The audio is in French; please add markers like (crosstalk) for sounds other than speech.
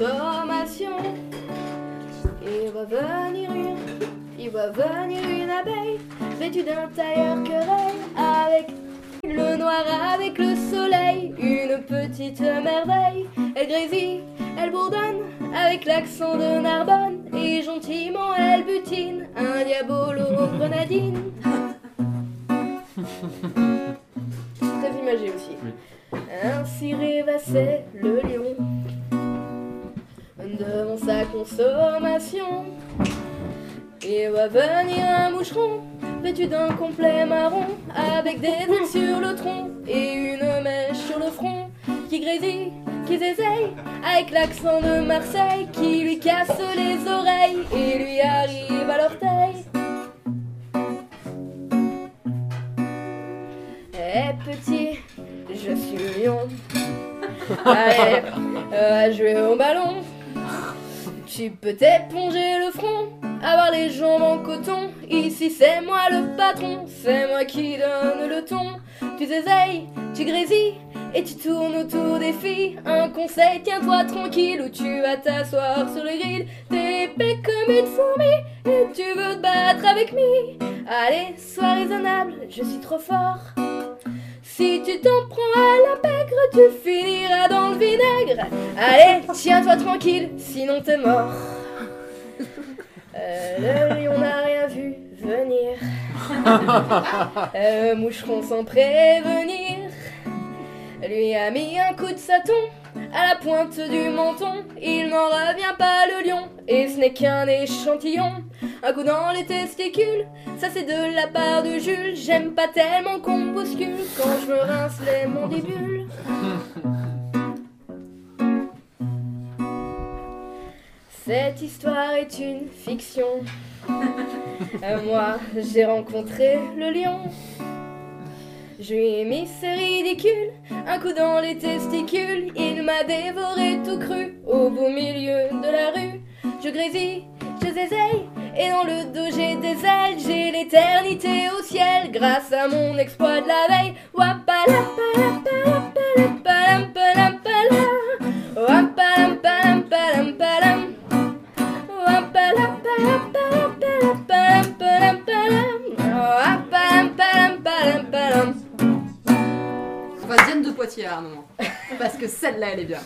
transformation. Il va venir une, il va venir une abeille, vêtue d'un tailleur querelle, avec le noir, avec le soleil, une petite merveille. Elle grésille, elle bourdonne, avec l'accent de Narbonne, et gentiment elle butine un diabolo aux grenadines. T'as imagé aussi. Oui. Ainsi rêvassait le lion devant sa consommation. Et va venir un moucheron vêtu d'un complet marron avec des ailes sur le tronc et une mèche sur le front qui grésille, qui zézeille avec l'accent de Marseille qui lui casse les oreilles et lui arrive à l'orteil. Eh petit, je suis lion. (laughs) Allez, euh, jouer au ballon. Tu peux t'éponger le front, avoir les jambes en coton. Ici c'est moi le patron, c'est moi qui donne le ton. Tu zézeilles, tu grésilles et tu tournes autour des filles. Un conseil, tiens-toi tranquille ou tu vas t'asseoir sur le grill. T'es épais comme une fourmi et tu veux te battre avec moi. Allez, sois raisonnable, je suis trop fort. Si tu t'en prends à la pègre, tu finiras dans le vinaigre. Allez, tiens-toi tranquille, sinon t'es mort. Euh, le lion n'a rien vu venir. Euh, moucheron sans prévenir. Lui a mis un coup de saton à la pointe du menton. Il n'en revient pas le lion, et ce n'est qu'un échantillon. Un coup dans les testicules, ça c'est de la part de Jules. J'aime pas tellement qu'on bouscule quand je me rince les mandibules. Cette histoire est une fiction. Euh, moi, j'ai rencontré le lion. Je lui ai mis c'est ridicule, un coup dans les testicules, il m'a dévoré tout cru au beau milieu de la rue. Je grésille, je zézeille, et dans le dos j'ai des ailes, j'ai l'éternité au ciel grâce à mon exploit de la veille. Wapalampalampalampalam, passe Diane de Poitiers à un moment. Parce que celle-là, elle est bien.